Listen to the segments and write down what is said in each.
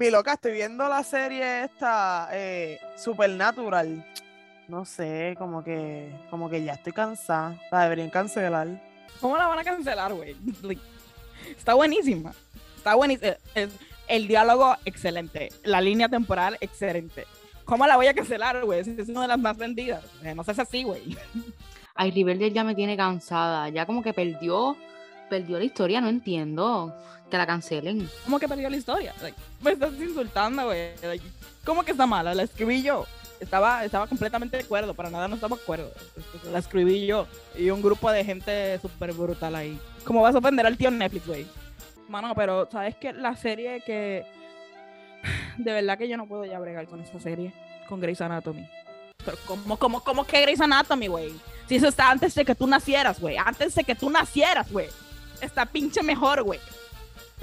Mi loca, estoy viendo la serie esta, eh, Supernatural. No sé, como que, como que ya estoy cansada. La deberían cancelar. ¿Cómo la van a cancelar, güey? Está buenísima. Está buenísima. Es- el diálogo, excelente. La línea temporal, excelente. ¿Cómo la voy a cancelar, güey? Es una de las más vendidas. Eh, No seas así, güey. Ay, Riverdale ya me tiene cansada. Ya como que perdió, perdió la historia, no entiendo. Que la cancelen. ¿Cómo que perdió la historia? Me estás insultando, güey. ¿Cómo que está mala? La escribí yo. Estaba, estaba completamente de acuerdo, para nada no estaba de acuerdo. La escribí yo y un grupo de gente súper brutal ahí. ¿Cómo vas a ofender al tío Netflix, güey? Mano, pero ¿sabes qué? La serie que... De verdad que yo no puedo ya bregar con esa serie, con Grey's Anatomy. Pero ¿cómo, cómo, cómo que Grey's Anatomy, güey? Si eso está antes de que tú nacieras, güey. Antes de que tú nacieras, güey. Está pinche mejor, güey.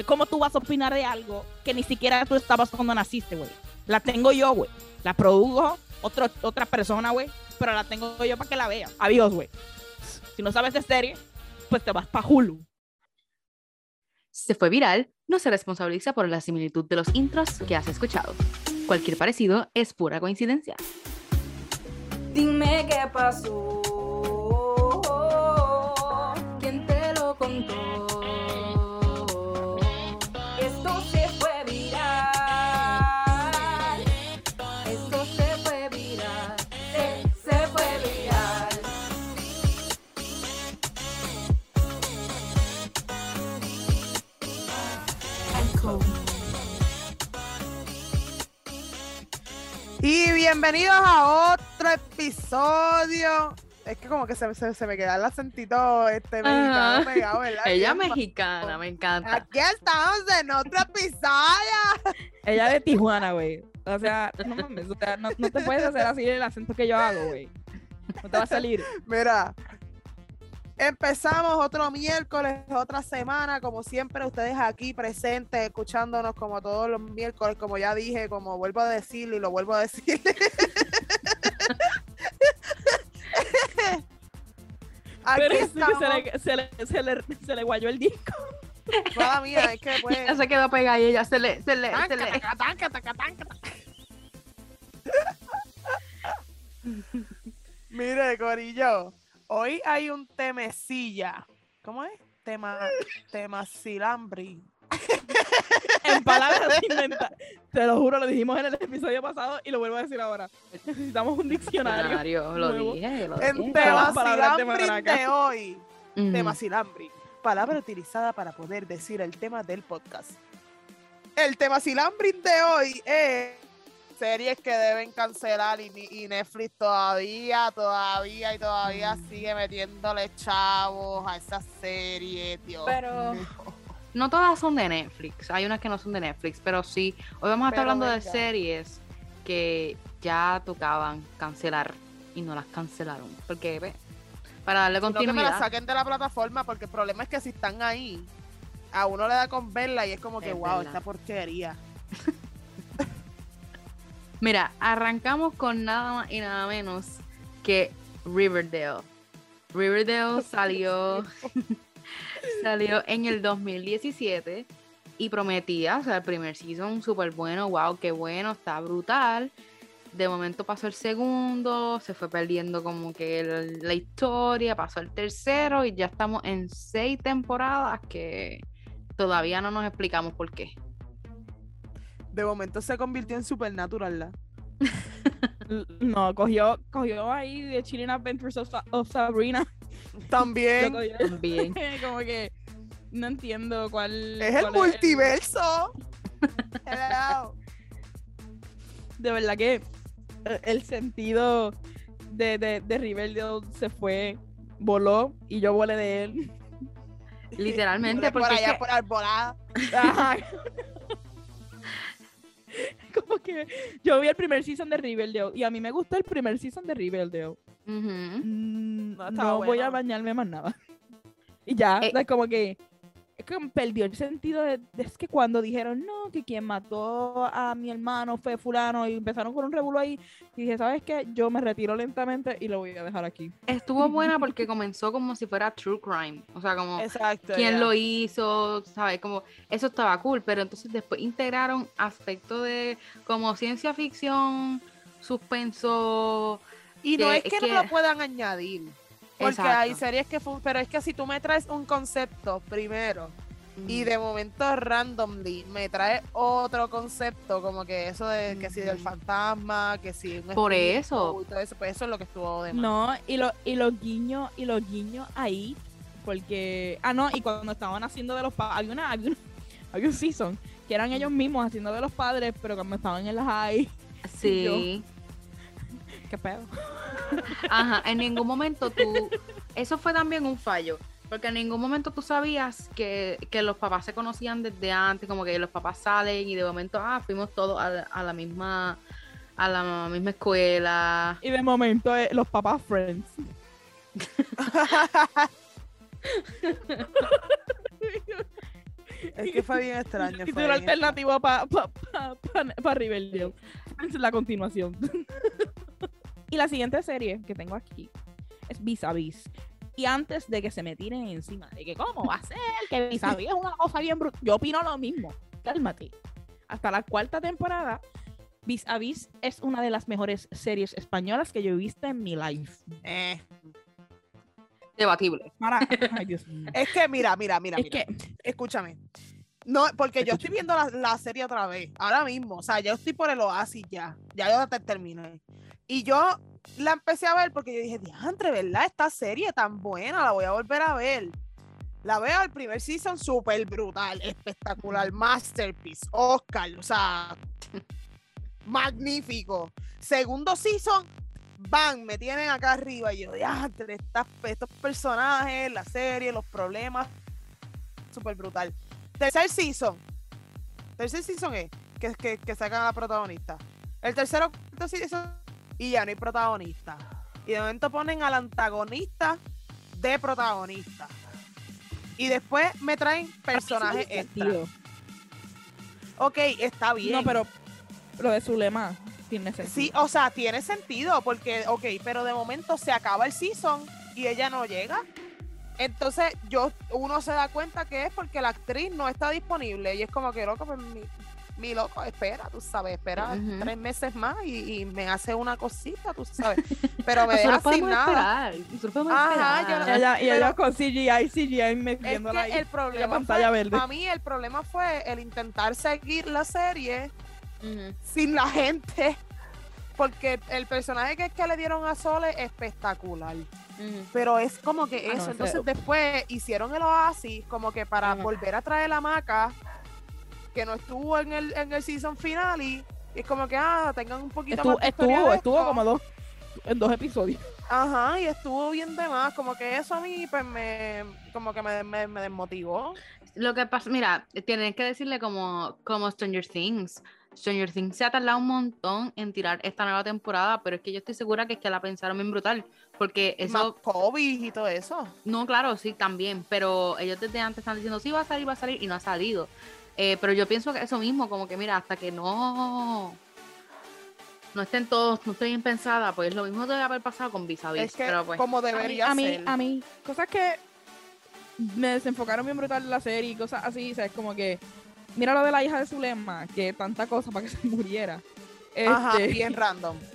¿Cómo tú vas a opinar de algo que ni siquiera tú estabas cuando naciste, güey? La tengo yo, güey. La produjo otro, otra persona, güey. Pero la tengo yo para que la vea. Adiós, güey. Si no sabes de serie, pues te vas pa' Hulu. Se fue viral, no se responsabiliza por la similitud de los intros que has escuchado. Cualquier parecido es pura coincidencia. Dime qué pasó. Bienvenidos a otro episodio. Es que como que se, se- se me queda el acentito este mexicano pegado, ¿verdad? Ella Bien, mexicana, me encanta. Aquí estamos en otro episodio. Ella de Tijuana, güey. O sea, no mames. O sea, no, no te puedes hacer así el acento que yo hago, güey. No te va a salir. Mira, empezamos otro miércoles, otra semana, como siempre, ustedes aquí presentes, escuchándonos como todos los miércoles, como ya dije, como vuelvo a decir y lo vuelvo a decir. Aquí Pero es que estamos. se le, se, le, se, le, se le guayó el disco. Mala mía, es que pues. Ella se quedó pegada y ella se le, se le, se le- Tanca, tanca, tanca, tanca. Mire, Corillo, hoy hay un temecilla. ¿Cómo es? Tema, tema silambri. En palabras inventadas. Te lo juro, lo dijimos en el episodio pasado y lo vuelvo a decir ahora. Necesitamos un diccionario. Diccionario, lo nuevo. dije, lo En dije. tema de silambri de hoy. Ujú. Tema silambri. Palabra utilizada para poder decir el tema del podcast. El tema silambri de hoy es series que deben cancelar y, y Netflix todavía, todavía y todavía sigue metiéndole chavos a esa serie, Dios Pero- mío. No todas son de Netflix, hay unas que no son de Netflix, pero sí. Hoy vamos a estar Pero hablando de series que ya tocaban cancelar y no las cancelaron. Porque, ve, para darle Sino que me la continuidad. saquen de la plataforma porque el problema es que si están ahí, a uno le da con verla y es como que, Es wow, verdad. esta porquería. Mira, arrancamos con nada más y nada menos que Riverdale. Riverdale salió, salió en el 2017 y prometía, o sea, el primer season súper bueno, wow, qué bueno, está brutal. De momento pasó el segundo, se fue perdiendo como que el- la historia, pasó el tercero y ya estamos en seis temporadas que todavía no nos explicamos por qué. De momento se convirtió en Supernatural, No, cogió, cogió ahí de Chilling Adventures of, Sa- of Sabrina. También. También. Como que no entiendo cuál. Es el multiverso. Hello. de verdad que eh, el sentido de, de, de Riverdale se fue, voló y yo volé de él. Literalmente, por, porque es allá, que- por arbolada. Como que yo vi el primer season de Riverdale y a mí me gustó el primer season de Riverdale. Ujú. Mm, No voy a bañarme más nada. Y ya, Eh. sea, como que que perdió el sentido de, de- es que cuando dijeron no, que quien mató a mi hermano fue fulano y empezaron con un revuelo ahí, y dije, ¿sabes qué? Yo me retiro lentamente y lo voy a dejar aquí. Estuvo buena porque comenzó como si fuera true crime. O sea, como Exacto. quién lo hizo, ¿sabes? Como eso estaba cool, pero entonces después integraron aspectos de como ciencia ficción, suspenso. Y no que- es que, que- no lo puedan añadir. Porque hay series que pero es que si tú me traes un concepto primero y de momento randomly me traes otro concepto, como que eso de que si del fantasma, que si un Por eso. y todo eso, pues eso es lo que estuvo de más. No, y, lo, y los guiños, y los guiños ahí, porque, ah, no, y cuando estaban haciendo de los padres, había una, había, una- había un season que eran ellos mismos haciendo de los padres, pero cuando estaban en las high, Sí. Qué pedo. Ajá, en ningún momento tú. Eso fue también un fallo. Porque en ningún momento tú sabías que, que los papás se conocían desde antes, como que los papás salen y de momento, ah, fuimos todos a, la- a la misma a la misma escuela. Y de momento eh, los papás friends. es que fue bien extraño. Y fue una bien alternativa para pa, pa, pa, pa Riverdale. Es la continuación. Y la siguiente serie que tengo aquí es Vis a Vis. Y antes de que se me tiren encima de que cómo va a ser que Vis a Vis es una cosa bien brutal, yo opino lo mismo. Cálmate. Hasta la cuarta temporada, Vis a Vis es una de las mejores series españolas que yo he visto en mi life. Eh, Debatible. Para... Ay, Dios mío. Es que mira, mira, mira, Es mira. que Escúchame. No, porque yo estoy viendo la, la serie otra vez, ahora mismo. O sea, yo estoy por el oasis ya. Ya yo te terminé. Y yo la empecé a ver porque yo dije, diantre, ¿verdad? Esta serie tan buena, la voy a volver a ver. La veo el primer season súper brutal, espectacular, masterpiece, Oscar, o sea, magnífico. Segundo season, van, me tienen acá arriba y yo, diantre, estas- estos personajes, la serie, los problemas, súper brutal. Tercer season. Tercer season es que, que, que sacan a la protagonista. El tercero season y ya no hay protagonista. Y de momento ponen al antagonista de protagonista. Y después me traen personajes tiene extra. Ok, está bien. No, pero lo de Zulema tiene sentido. Sí, o sea, tiene sentido porque, ok, pero de momento se acaba el season y ella no llega. Entonces, yo, uno se da cuenta que es porque la actriz no está disponible y es como que, loco, pues mi, loco, espera, tú sabes, espera tres meses más y, y me hace una cosita, tú sabes. Pero me deja sin nada. esperar. Ajá, yo esperar. ella, y ella con CGI, CGI Es metiéndola que ahí. el problema pantalla fue, verde. a mí el problema fue el intentar seguir la serie sin la gente. Porque el personaje que, que le dieron a Sole es espectacular. Pero es como que Ah, no, eso. Entonces después hicieron el oasis como que para volver a traer la maca que no estuvo en el, en el season final y es como que ah, tengan un poquito Estuvo, más de historia estuvo, de estuvo como dos, en dos episodios. Ajá, y estuvo bien de más. Como que eso a mí pues me como que me, me, me desmotivó. Lo que pasa, mira, tienen que decirle como, como Stranger Things. Stranger Things se ha tardado un montón en tirar esta nueva temporada, pero es que yo estoy segura que es que la pensaron bien brutal. Porque Y más eso, COVID y todo eso. no, claro, sí, también, pero ellos desde antes están diciendo, sí, va a salir, va a salir, y no ha salido. Eh, pero yo pienso que eso mismo, como que mira, hasta que no no estén todos, no estén bien pensada, pues lo mismo debe haber pasado con Vis a Vis, Es que pero pues, como A mí, debería a mí, ser. a mí, cosas que me desenfocaron bien brutal en la serie y cosas así, ¿sabes? Como que, mira lo de la hija de Zulema, que tanta cosa para que se muriera. Ajá, Este, bien random.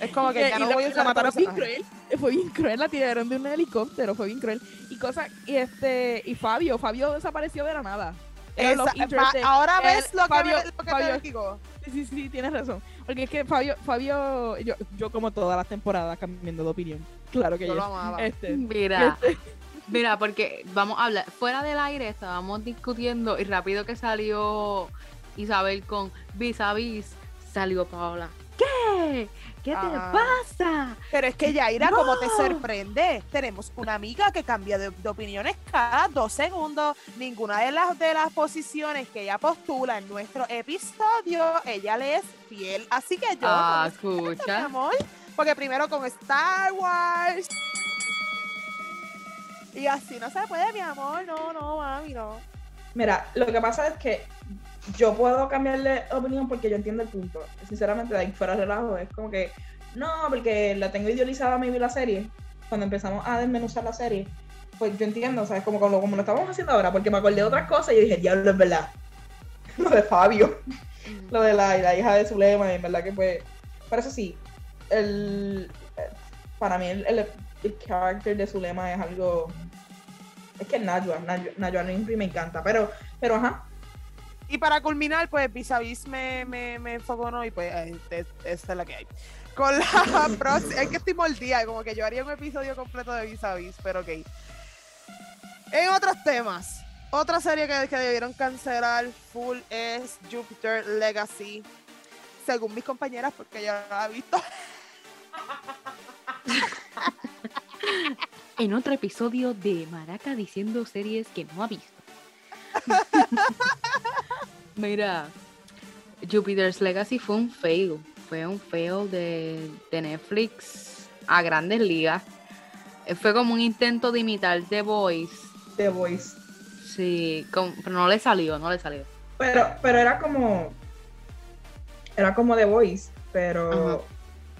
Es como que y ya no voy a usar mataron este bien cruel. Fue bien cruel, la tiraron de un helicóptero, fue bien cruel. Y cosas, y este, y Fabio, Fabio desapareció de la nada. Esa- ahora el ves lo que, Fabio- lo que Fabio- te digo. Sí, sí, sí, tienes razón. Porque es que Fabio, Fabio, yo, yo como todas las temporadas cambiando de opinión. Claro que Yo yo. lo amaba. Este, mira, este, Mira, porque vamos a hablar, fuera del aire estábamos discutiendo y rápido que salió Isabel con vis a vis, salió Paola. ¿Qué? ¿Qué te Ah. pasa? Pero es que Yaira, como te No. sorprende, tenemos una amiga que cambia de, de opiniones cada dos segundos. Ninguna de las de las posiciones que ella postula en nuestro episodio, ella le es fiel. Así que yo, Ah, respeto, mi escucha. amor, porque primero con Star Wars. Y así no se puede, mi amor. No, no, mami, no. Mira, lo que pasa es que yo puedo cambiarle opinión porque yo entiendo el punto. Sinceramente, de ahí fuera de relajo, es como que, no, porque la tengo idealizada maybe la serie. Cuando empezamos a desmenuzar la serie, pues yo entiendo, ¿sabes? Como, como, como lo estamos haciendo ahora, porque me acordé de otras cosas y yo dije, diablo, es verdad. Lo de Fabio, lo de la, la hija de Zulema, y en verdad que pues. Pero eso sí, el, para mí el, el, el character de Zulema es algo. Es que Najwa, Najwa, Najwa me encanta, pero, pero ajá, Y para culminar, pues Vis a Vis me, me, me enfoconó y pues eh, es- esta es la que hay. Con la próxima, es que estoy mordida, como que yo haría un episodio completo de Vis a Vis, pero ok. En otros temas, otra serie que, que debieron cancelar full es Jupiter Legacy. Según mis compañeras, porque no la he visto. En otro episodio de Maraca diciendo series que no ha visto. Mira, Jupiter's Legacy fue un fail. Fue un fail de, de Netflix a grandes ligas. Eh, Fue como un intento de imitar The Voice. The Voice. Sí, pero no le salió, no le salió. Pero, pero era como. Era como The Voice, pero Ajá.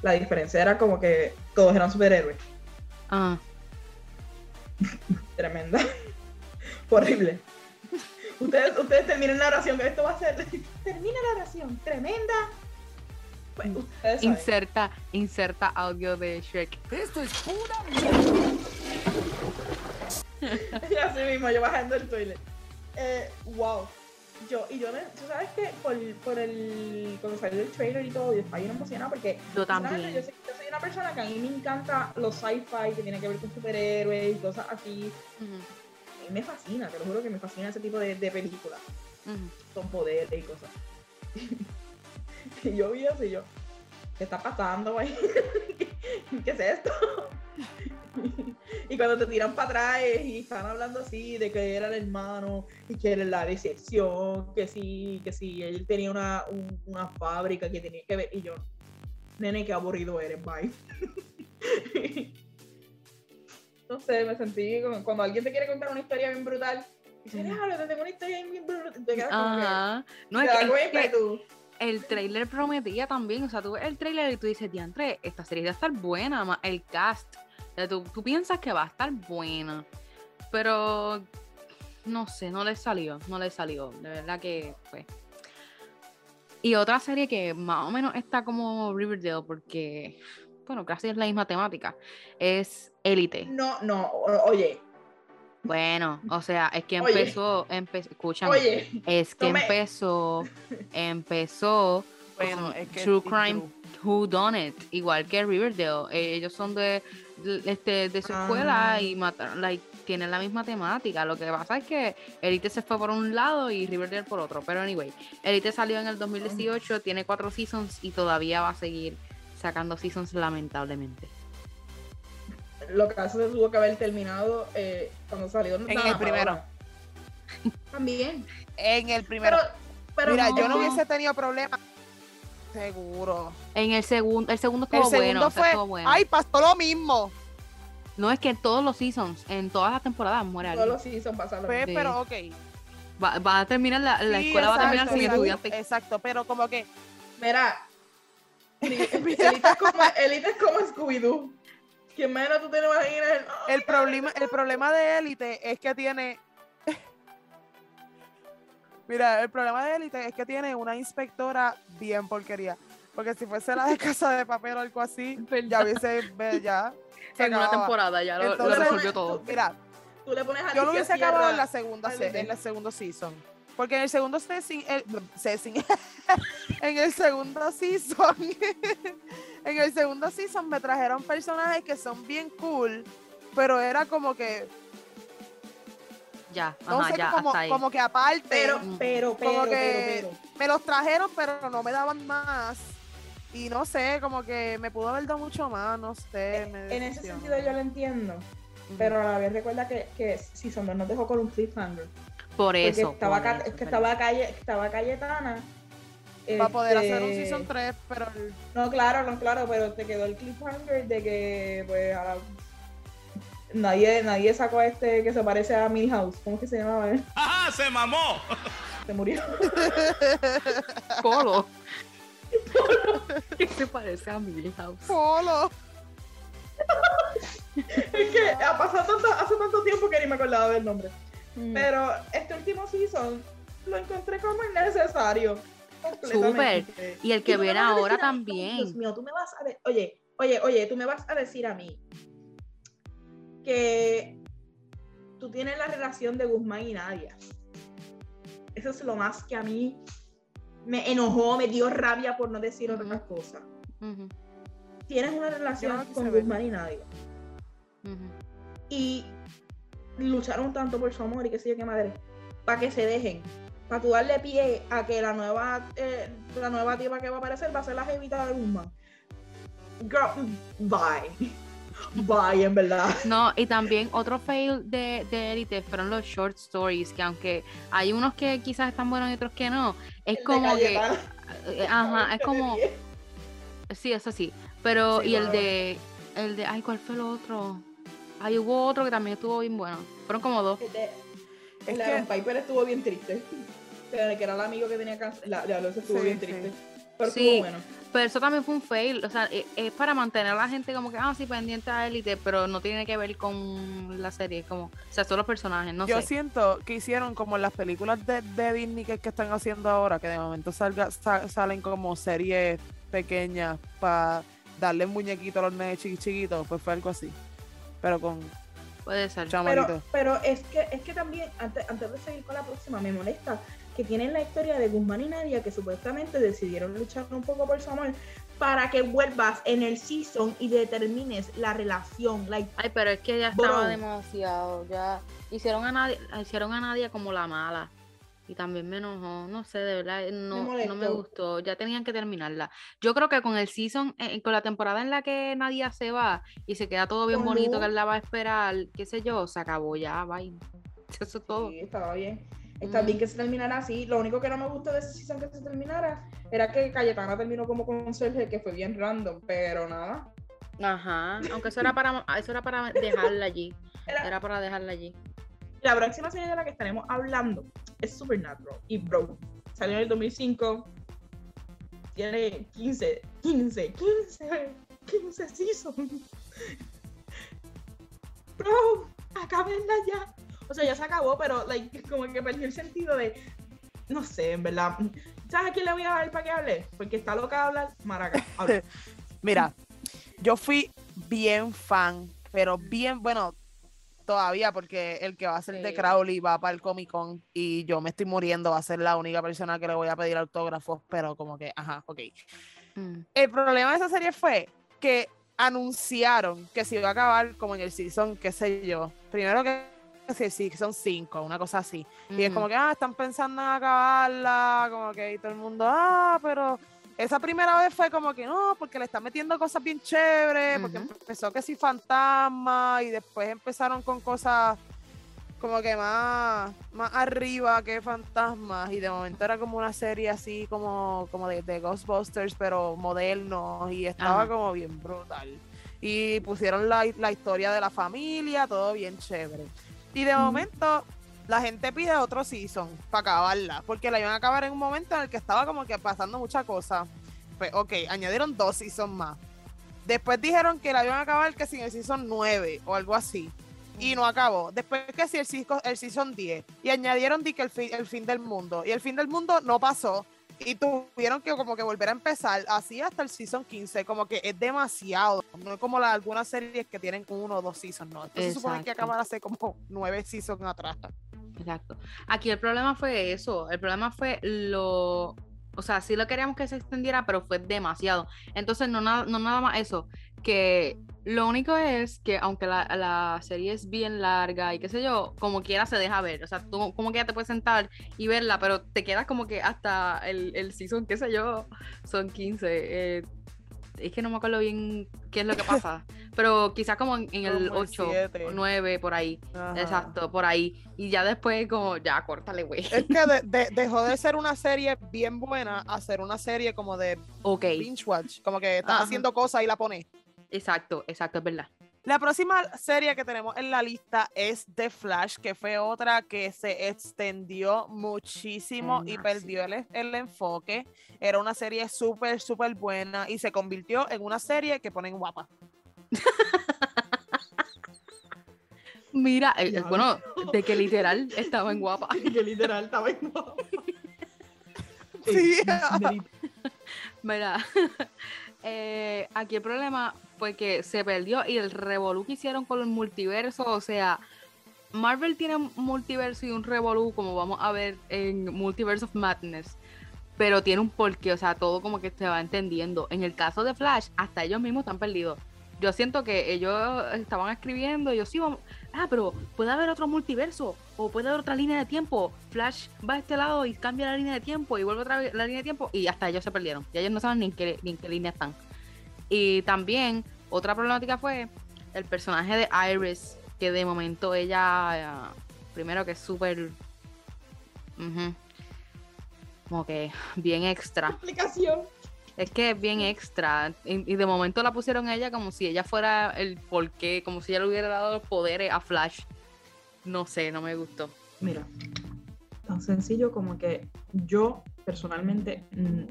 la diferencia era como que todos eran superhéroes. Ah, Tremenda. Horrible. Ustedes, ustedes terminen la oración, que esto va a ser. Termina la oración. Tremenda. Pues, saben. inserta, inserta audio de Shrek. Esto es pura Y así mismo, yo bajando el toilet. Eh, wow. Yo, y yo, me- tú sabes que por, por el, cuando salió el trailer y todo, yo estaba bien emocionada porque Yo también. Yo soy, yo soy una persona que a mí me encanta los sci-fi que tienen que ver con superhéroes y cosas así. Mí me fascina, te lo juro que me fascina ese tipo de, de películas ujú. con poderes y cosas. y yo vi eso y yo, ¿qué está pasando, güey? ¿Qué es esto? y cuando te tiran para atrás y están hablando así de que era el hermano y que era la decepción, que sí, que sí, él tenía una, un- una fábrica que tenía que ver y yo, nene, qué aburrido eres, bye. No sé, me sentí como cuando alguien te quiere contar una historia bien brutal. Y dice, déjalo, te tengo una historia bien brutal. Te quedas como que- Ajá. No, te es que, es que el trailer prometía también. O sea, tú ves el trailer y tú dices, diantre, esta serie va a estar buena. ma- El cast. O sea, tú, tú piensas que va a estar buena. Pero no sé, no le salió. No le salió. De verdad que pues. Y otra serie que más o menos está como Riverdale, porque, bueno, casi es la misma temática, es Elite. No, no, o- oye, Bueno, o sea, es que empezó, empe- escúchame, oye, es que empezó, empezó Bueno, con es que True Crime true. Who Done It, igual que Riverdale. Eh, ellos son de, de- este, de su escuela Ah. y mataron, like, tienen la misma temática. Lo que pasa es que Elite se fue por un lado y Riverdale por otro. Pero anyway, Elite salió en el 2018, tiene cuatro seasons y todavía va a seguir sacando seasons lamentablemente. lo que hace se tuvo que haber terminado eh, cuando salió En el primero. También. En el primero. Pero, pero Mira, yo no hubiese tenido problema. Seguro. En el segundo, el segundo El estuvo segundo bueno, o sea, fue. estuvo bueno. Ay, pasó lo mismo. No es que en todos los seasons, en todas las temporadas muere todos los seasons pasaron. Pues, Sí. pero ok. Va, va a terminar la, la Sí, escuela va a terminar sin exacto, estudiantes. Exacto, pero como que. Mira, Elite es como, Elite es como Scooby-Doo. Quien menos tú te imaginas. ¡ay, El problema, el problema de élite es que tiene. Mira, el problema de élite es que tiene una inspectora bien porquería. Porque si fuese la de casa de papel o algo así, ya hubiese. Ya, se En una temporada ya lo, resolvió todo. Mira, Tú le pones a yo lo hubiese acabado en la segunda en el segundo season. Porque en el segundo season, el, season- en el segundo season, en el segundo season me trajeron personajes que son bien cool, pero era como que, Ya, no ajá, sé, ya, como, hasta ahí. como que aparte, Pero, Mm. pero, pero, Como pero, que- pero. me los trajeron, pero no me daban más. Y no sé, como que me pudo haber dado mucho más, no sé. me En ese sentido yo lo entiendo. Pero a la vez recuerda que, que Season 2 nos dejó con un cliffhanger. Por Porque eso. estaba, por Ca- eso, es que estaba, calle, estaba Cayetana. Para poder hacer un este, season 3, pero el- No, claro, no, claro, pero te quedó el cliffhanger de que, pues, ahora nadie, nadie sacó a este que se parece a Milhouse. ¿Cómo es que se llamaba él? ¡Ajá! se mamó. Se murió. Polo. ¿Qué se parece a Milhouse? Polo. Es que ha pasado tanto, hace tanto tiempo que ni me acordaba del nombre. Mm. Pero este último season lo encontré como innecesario. completamente. Y el que viene ahora también. Dios mío, tú me vas a Oye, oye, oye, tú me vas a decir a mí que tú tienes la relación de Guzmán y Nadia. Eso es lo más que a mí me enojó, me dio rabia por no decir otras cosas. Ujú, Tienes una relación no con. Guzmán y Nadia. y lucharon tanto por su amor y qué sé yo qué madre, para que se dejen, para tú darle pie a que la nueva, eh, la nueva tipa que va a aparecer va a ser la jevita de Guzmán. Girl, bye. Bye, en verdad. No, y también otro fail de, de Elite fueron los short stories, que aunque hay unos que quizás están buenos y otros que no, es El como que, eh, ajá, es como, sí, eso sí, pero Sí, y el de, el de, ay, ¿cuál fue el otro? Ay, hubo otro que también estuvo bien bueno, fueron como dos. El de- Es de que- Piper estuvo bien triste. Pero que era el amigo que tenía cáncer. La, la Alonso estuvo Sí, bien sí. triste. Pero Sí. estuvo bueno. Pero eso también fue un fail, o sea, e- es para mantener a la gente como que, ah, sí, pendiente a Elite, pero no tiene que ver con la serie, como, o sea, son los personajes, no Yo sé. siento que hicieron como en las películas de, de Disney que, que están haciendo ahora, que de momento salga, sa- salen como series pequeñas para darle muñequito a los nenes chiqui- chiquitos, pues fue algo así. Pero con Puede ser. Pero, pero es que es que también, antes, antes de seguir con la próxima, me molesta que tienen la historia de Guzmán y Nadia que supuestamente decidieron luchar un poco por su amor para que vuelvas en el season y determines la relación. Like, Ay, pero es que ya Bro. estaba demasiado, ya hicieron a Nadia, hicieron a Nadia como la mala. Y también me enojó, no sé, de verdad, eh, no, no me gustó, ya tenían que terminarla. Yo creo que con el season, eh, con la temporada en la que Nadia se va y se queda todo bien Con bonito, Lu. que él la va a esperar, qué sé yo, se acabó ya, bye. Eso es todo. sí, estaba bien. Está Mm. bien que se terminara así. Lo único que no me gustó de ese season que se terminara era que Cayetana terminó como con Sergio, que fue bien random, pero nada. Ajá, aunque eso era para, eso era para dejarla allí, Era- era para dejarla allí. La próxima serie de la que estaremos hablando es Supernatural. Y bro, salió en el 2005. Tiene 15, 15, 15, 15 seasons. Bro, acábenla ya. O sea, ya se acabó, pero like, como que perdió el sentido de. No sé, en verdad. ¿Sabes a quién le voy a dar para que hable? Porque está loca de hablar maraca. Mira, yo fui bien fan, pero bien, bueno, todavía porque el que va a ser de Sí. Crowley va para el Comic Con y yo me estoy muriendo, va a ser la única persona que le voy a pedir autógrafos, pero como que, ajá, ok. Mm. El problema de esa serie fue que anunciaron que se iba a acabar como en el season, qué sé yo. Primero que si el season 5, una cosa así. Y es como que, ah, están pensando en acabarla, como que y todo el mundo, ah, pero esa primera vez fue como que no, porque le están metiendo cosas bien chéveres, porque empezó que sí fantasma y después empezaron con cosas como que más, más arriba que fantasmas y de momento era como una serie así como, como de, de Ghostbusters pero moderno y estaba Ajá. como bien brutal. Y pusieron la, la historia de la familia, todo bien chévere. Y de momento la gente pide otro season para acabarla porque la iban a acabar en un momento en el que estaba como que pasando muchas cosas pues ok, añadieron dos seasons más Después dijeron que la iban a acabar que sin el season 9 o algo así. Y no acabó. Después que sí el, season- el season 10. Y añadieron di que el fin, el fin del mundo. Y el fin del mundo no pasó. Y tuvieron que como que volver a empezar así hasta el season 15. Como que es demasiado. No es como la, algunas series que tienen uno o dos seasons. No. Esto se supone que acabar hace como nueve seasons atrás. Exacto. Aquí el problema fue eso. El problema fue lo. O sea, sí lo queríamos que se extendiera, pero fue demasiado. Entonces, no, nada no nada más eso. Que lo único es que, aunque la, la serie es bien larga y qué sé yo, como quiera se deja ver. O sea, tú como quiera te puedes sentar y verla, pero te quedas como que hasta el, el season, qué sé yo, son 15. eh, es que no me acuerdo bien qué es lo que pasa. pero quizás como en, en el Como el 8 siete. o 9, por ahí. Ajá. Exacto, por ahí. Y ya después como, ya, córtale, güey. Es que de- de- dejó de ser una serie bien buena a ser una serie como de Ok, binge watch. Como que estás Ajá. haciendo cosas y la pones. exacto, exacto, es verdad. La próxima serie que tenemos en la lista es The Flash, que fue otra que se extendió muchísimo y perdió el, el enfoque. Era una serie súper, súper buena y se convirtió en una serie que ponen guapa. Mira, eh, eh, bueno, de que literal estaba en guapa. que literal estaba en Sí. Mira, eh, aquí el problema fue que se perdió y el revolú que hicieron con el multiverso, o sea, Marvel tiene un multiverso y un revolú, como vamos a ver en Multiverse of Madness, pero tiene un porqué, o sea, todo como que se va entendiendo. En el caso de Flash, hasta ellos mismos están perdidos. Yo siento que ellos estaban escribiendo, yo sí, ah, pero puede haber otro multiverso, o puede haber otra línea de tiempo. Flash va a este lado y cambia la línea de tiempo, y vuelve otra vez la línea de tiempo, y hasta ellos se perdieron. Y ellos no saben ni qué, ni en qué línea están. Y también, otra problemática fue el personaje de Iris, que de momento ella, eh, primero que es súper, como que bien extra. Explicación. Es que es bien extra. Y, y de momento la pusieron a ella como si ella fuera el porqué, como si ella le hubiera dado los poderes a Flash. No sé, no me gustó. Mira, tan sencillo como que yo personalmente mm,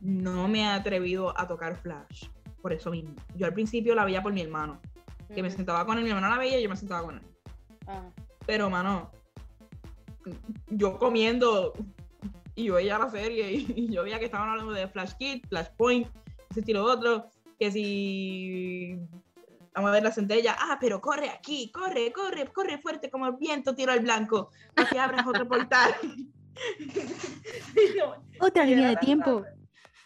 no me he atrevido a tocar Flash. Por eso mismo. Yo al principio la veía por mi hermano. Que me sentaba con él, mi hermano la veía y yo me sentaba con él. Ajá. Pero, mano, yo comiendo y yo veía la serie y, y yo veía que estaban hablando de Flash Kid, Flashpoint, ese estilo otro, que si vamos a ver la centella, ah, pero corre aquí, corre, corre, corre fuerte como el viento, tiro al blanco, para que abras otro portal. Yo, Otra línea de tiempo. raro.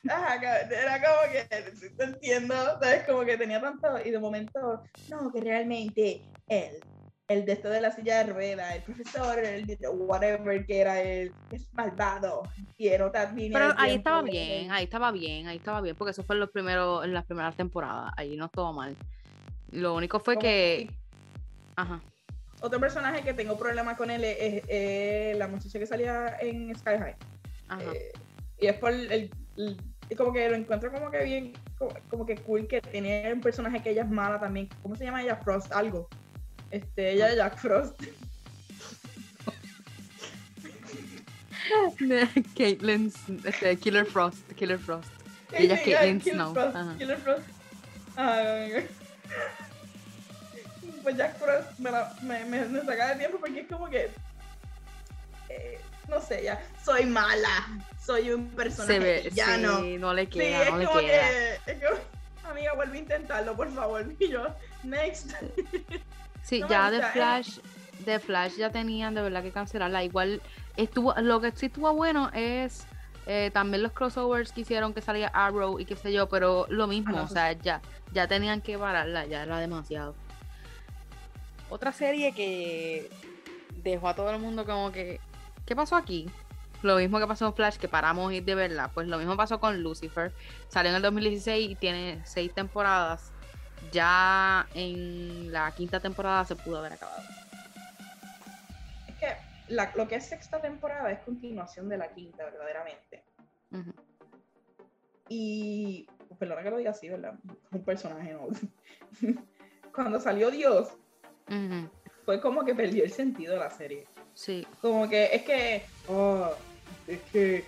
Ajá, era como que, sí te entiendo, ¿sabes? Como que tenía tanto, y de momento, no, que realmente él, el de esto de la silla de ruedas, el profesor, el de whatever que era él, es malvado, y otra línea Pero ahí estaba bien, ahí estaba bien, ahí estaba bien, porque eso fue en, los primeros, en las primeras temporadas. Ahí no estuvo mal. Lo único fue Como- que. Ajá. Otro personaje que tengo problemas con él es, es- es la muchacha que salía en Sky High. Ajá. Eh, y es por el, como que lo encuentro como que bien, como, como que cool que tiene un personaje que ella es mala también. ¿Cómo se llama ella? Frost, algo. Este, ella es Jack Frost. Caitlyn, este, Killer Frost, Killer Frost. Y ella es Sí, Caitlyn Snow, Frost, ajá. Killer Frost. Pues Jack Frost me, la- me, me, me saca de tiempo porque es como que. eh, no sé, ya. Soy mala. Soy un personaje Se ve, villano. sí, no le Sí, queda, es no le como queda. que. Es como, amiga, vuelve a intentarlo, por favor. Y yo, next. Sí, no ya de eh. Flash, de Flash ya tenían de verdad que cancelarla. Igual estuvo, lo que sí estuvo bueno es eh, también los crossovers que hicieron que salía Arrow y qué sé yo, pero lo mismo, o sea, ya, ya tenían que pararla, ya era demasiado. Otra serie que dejó a todo el mundo como que, ¿qué pasó aquí? Lo mismo que pasó en Flash, que paramos de verla, pues lo mismo pasó con Lucifer. Salió en el 2016 y tiene seis temporadas. Ya en la quinta temporada se pudo haber acabado. Es que la- lo que es sexta temporada es continuación de la quinta, verdaderamente. Ujú. Y. Perdona que lo diga así, ¿verdad? Un personaje, ¿no? Cuando salió Dios, fue como que perdió el sentido de la serie. Sí, Como que es que. ah, es que.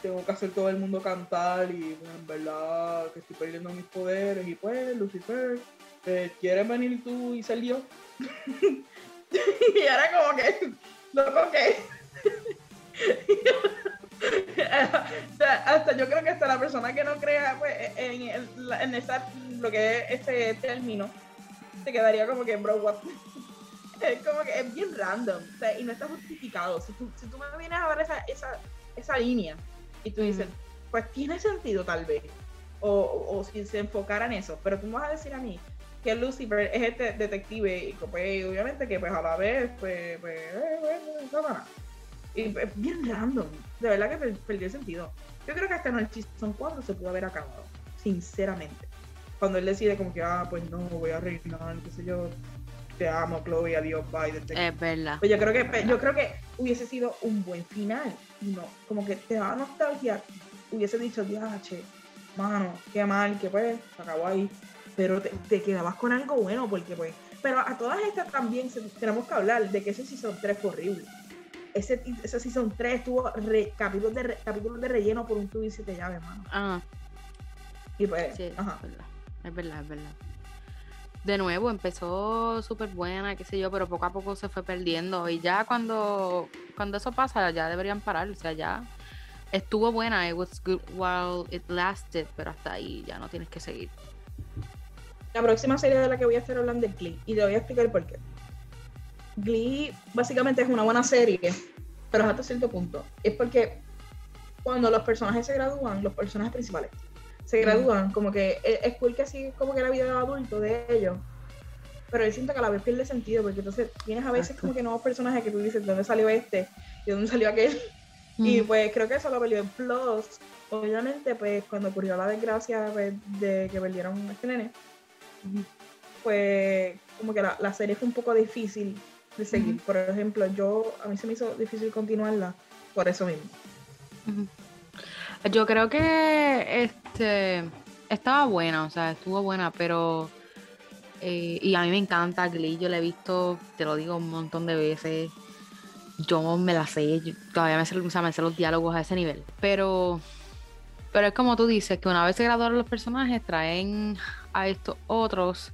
Tengo que hacer todo el mundo cantar y en verdad que estoy perdiendo mis poderes y pues Lucifer, eh, ¿quieres venir tú y ser Dios? y era como que, loco que... Hasta yo creo que hasta la persona que no crea pues, en, en esa, lo que es ese término se quedaría como que, bro, what? Es como que es bien random o sea, y no está justificado. Si tú, si tú me vienes a ver esa, esa, esa línea y tú dices, pues tiene sentido tal vez, o, o, o si se enfocara en eso, pero tú me vas a decir a mí que Lucifer es este detective y pues obviamente que pues a la vez pues, pues eh, bueno, no. Y es bien random, de verdad que per- perdió el sentido. Yo creo que hasta en el Season 4 se pudo haber acabado, sinceramente. Cuando él decide como que, ah, pues no, voy a reinar, qué sé yo, te amo, Chloe, adiós, bye, es verdad. Pues yo creo que yo creo que hubiese sido un buen final. Y no, como que te da nostalgia. Hubiese dicho, che, mano, qué mal, que pues, se acabó ahí. pero te, te quedabas con algo bueno, porque pues. Pero a todas estas también se- tenemos que hablar de que ese Season 3 fue horrible. Ese, ese Season 3 tuvo re- capítulos, de, re- capítulos de relleno por un tubo y siete llaves, mano. Ah, Y pues, sí, ajá. es verdad. Es verdad, es verdad. De nuevo, empezó súper buena, qué sé yo, pero poco a poco se fue perdiendo. Y ya cuando, cuando eso pasa, ya deberían parar. O sea, ya estuvo buena. It was good while it lasted, pero hasta ahí ya no tienes que seguir. La próxima serie de la que voy a estar hablando es Glee. Y te voy a explicar por qué. Glee básicamente es una buena serie, pero hasta cierto punto. Es porque cuando los personajes se gradúan, los personajes principales se gradúan, como que es, es cool que así como que la vida de adulto de ellos. Pero yo siento que a la vez pierde sentido, porque entonces tienes a veces Exacto. como que nuevos personajes que tú dices, ¿de dónde salió este? ¿Y de dónde salió aquel? Y pues creo que eso lo perdió en Plus. Obviamente, pues cuando ocurrió la desgracia pues, de que perdieron a este nene, pues como que la, la serie fue un poco difícil de seguir. Por ejemplo, yo a mí se me hizo difícil continuarla por eso mismo. Yo creo que este estaba buena, o sea, estuvo buena, pero eh, y a mí me encanta Glee, yo la he visto, te lo digo un montón de veces. Yo me la sé, todavía me sé, o sea, me los diálogos a ese nivel. Pero pero es como tú dices, que una vez se graduaron los personajes, traen a estos otros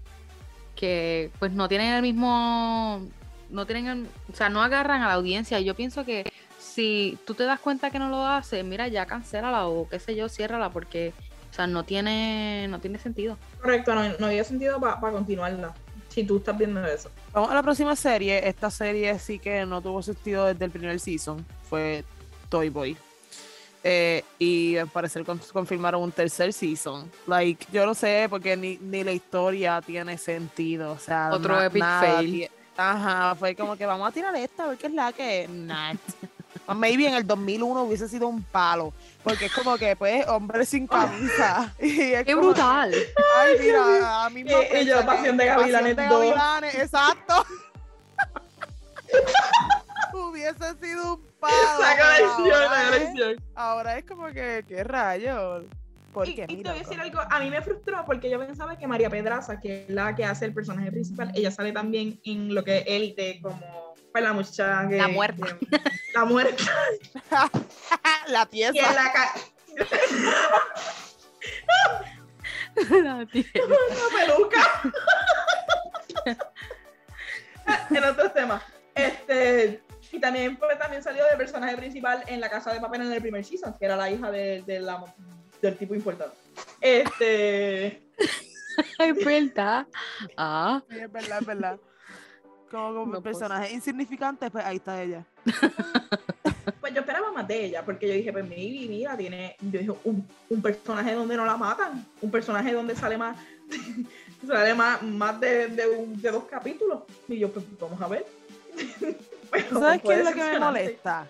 que pues no tienen el mismo no tienen o sea, no agarran a la audiencia. Yo pienso que si tú te das cuenta que no lo hace, mira, ya cancélala o qué sé yo, ciérrala porque, o sea, no tiene, no tiene sentido. Correcto, no, no había sentido para continuarla. Si tú estás viendo eso. Vamos a la próxima serie. Esta serie sí que no tuvo sentido desde el primer season. Fue Toy Boy. Eh, y al parecer con- confirmaron un tercer season. Like, yo no sé, porque ni, ni la historia tiene sentido. O sea, Otro na- epic nada fail. Ajá, fue como que vamos a tirar esta, a ver qué es la que. Nah. Maybe en el 2001 hubiese sido un palo. Porque es como que, pues, hombre sin camisa. Y es ¡Qué como- brutal! Ay, mira, a mí me Eh, y yo, ofrece Pasión que- de Gavilanes Pasión de 2. Gavilanes, exacto. Hubiese sido un palo. Saca la la. Ahora es como que, ¿qué rayos? Porque, Y, y te voy a decir algo, a mí me frustró porque yo pensaba que María Pedraza, que es la que hace el personaje principal, ella sale también en lo que es élite como pues, la muchacha que- La muerta. que- la muerta. la que pieza. la ca- La tía. una peluca. en otros temas. Este, y también, pues, también salió de personaje principal en La Casa de Papel en el primer season, que era la hija de, de la- del tipo importante. Este, Es verdad. Ah, Sí, es verdad, es verdad. Como, como No, pues. personaje insignificante, pues ahí está ella. pues yo esperaba más de ella, porque yo dije, pues maybe, mira, tiene, yo dije, un, un personaje donde no la matan, un personaje donde sale más, sale más, más de, de, un- de dos capítulos. Y yo, pues vamos a ver. Pero ¿Sabes qué es lo que me molesta?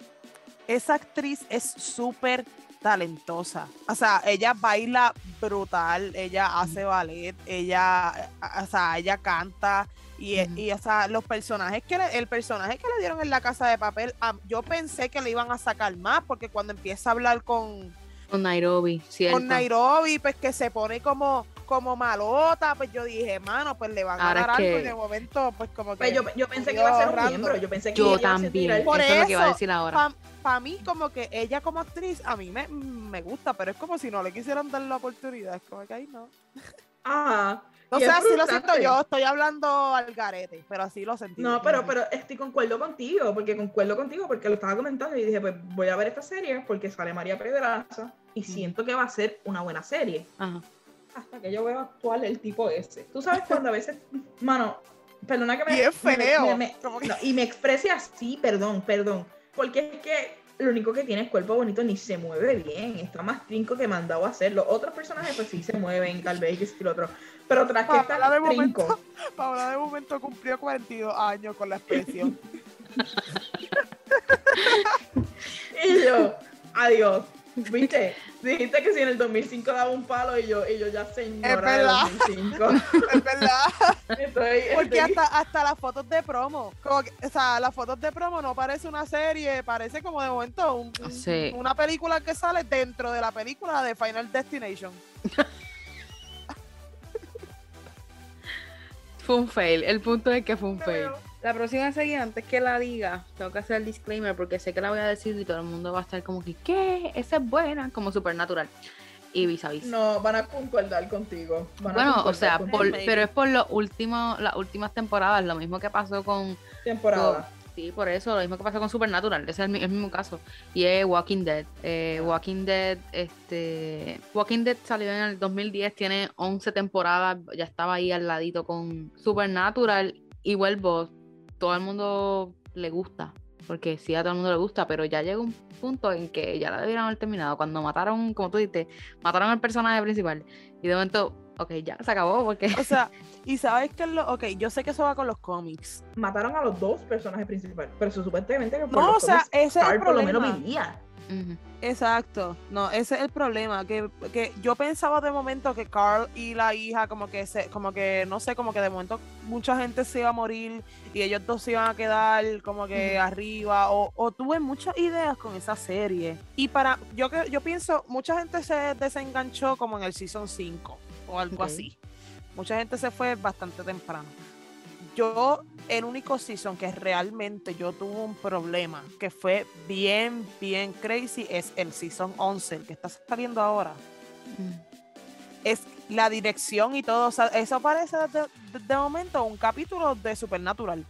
Esa actriz es súper talentosa. O sea, ella baila brutal, ella hace ballet, ella, o sea, ella canta. Y, Ujú. y, o sea, los personajes que le- el personaje que le dieron en la casa de papel, yo pensé que le iban a sacar más, porque cuando empieza a hablar con, con Nairobi, cierto. con Nairobi, pues que se pone como, como malota, pues yo dije, mano, pues le van a Ahora dar es algo que- y de momento, pues como que. Pues yo, yo pensé que iba a ser un miembro, yo pensé que Yo ella iba a ser también. tirar- Por Eso es lo que iba a decir ahora. Para mí, como que ella como actriz, a mí me, me gusta, pero es como si no le quisieran dar la oportunidad. Es como que ahí no. Ajá. No sé, así lo siento yo, estoy hablando al garete, pero así lo sentí. No, pero, pero estoy concuerdo contigo, porque concuerdo contigo, porque lo estaba comentando y dije, pues voy a ver esta serie porque sale María Pedraza y siento que va a ser una buena serie. Ajá. Hasta que yo veo actual el tipo ese. Tú sabes cuando a veces, mano, perdona que me... Bien me- feo. me- me- como que- no, y me exprese así, perdón, perdón. Porque es que lo único que tiene es cuerpo bonito, ni se mueve bien. Está más trinco que mandado a hacerlo. Otros personajes, pues sí se mueven, tal vez, y lo otro. Pero tras que está de trinco. momento. Paola de momento cumplió 42 años con la expresión. Y yo, adiós. ¿Viste? Dijiste que si en el 2005 daba un palo y yo, y yo ya señora Es verdad. de 2005. es verdad. Estoy, Porque estoy- hasta, hasta las fotos de promo, como que, o sea, las fotos de promo no parece una serie, parece como de momento un- Sí. una película que sale dentro de la película de Final Destination. Fue un fail. El punto es que fue un fail. La próxima serie, antes que la diga, tengo que hacer el disclaimer porque sé que la voy a decir y todo el mundo va a estar como que, ¿qué? Esa es buena, como Supernatural. Y vis a vis. No, van a concordar contigo. van a Bueno, o sea, por- pero es por los últimos, las últimas temporadas, lo mismo que pasó con, temporada. sí, por eso, lo mismo que pasó con Supernatural, ese es el mismo caso. Y es Walking Dead. Eh, Walking Dead, este, Walking Dead salió en el 2010, tiene 11 temporadas, ya estaba ahí al ladito con Supernatural y vuelvo, todo el mundo le gusta, porque sí a todo el mundo le gusta, pero ya llega un punto en que ya la debieron haber terminado, cuando mataron, como tú dices, mataron al personaje principal y de momento, ok, ya se acabó porque... O sea, y sabes que lo. Ok, yo sé que eso va con los cómics. Mataron a los dos personajes principales, pero supuestamente que por No, los o sea, cómics, ese es el por lo menos problema. Exacto, no, ese es el problema, que, que yo pensaba de momento que Carl y la hija como que se, como que, no sé, como que de momento mucha gente se iba a morir y ellos dos se iban a quedar como que arriba, o, o tuve muchas ideas con esa serie. Y para, yo que yo pienso, mucha gente se desenganchó como en el season 5 o algo así. Mucha gente se fue bastante temprano. Yo, el único season que realmente yo tuve un problema, que fue bien, bien crazy, es el season 11, el que está saliendo ahora. Es la dirección y todo, o sea, eso parece de, de- de momento un capítulo de Supernatural.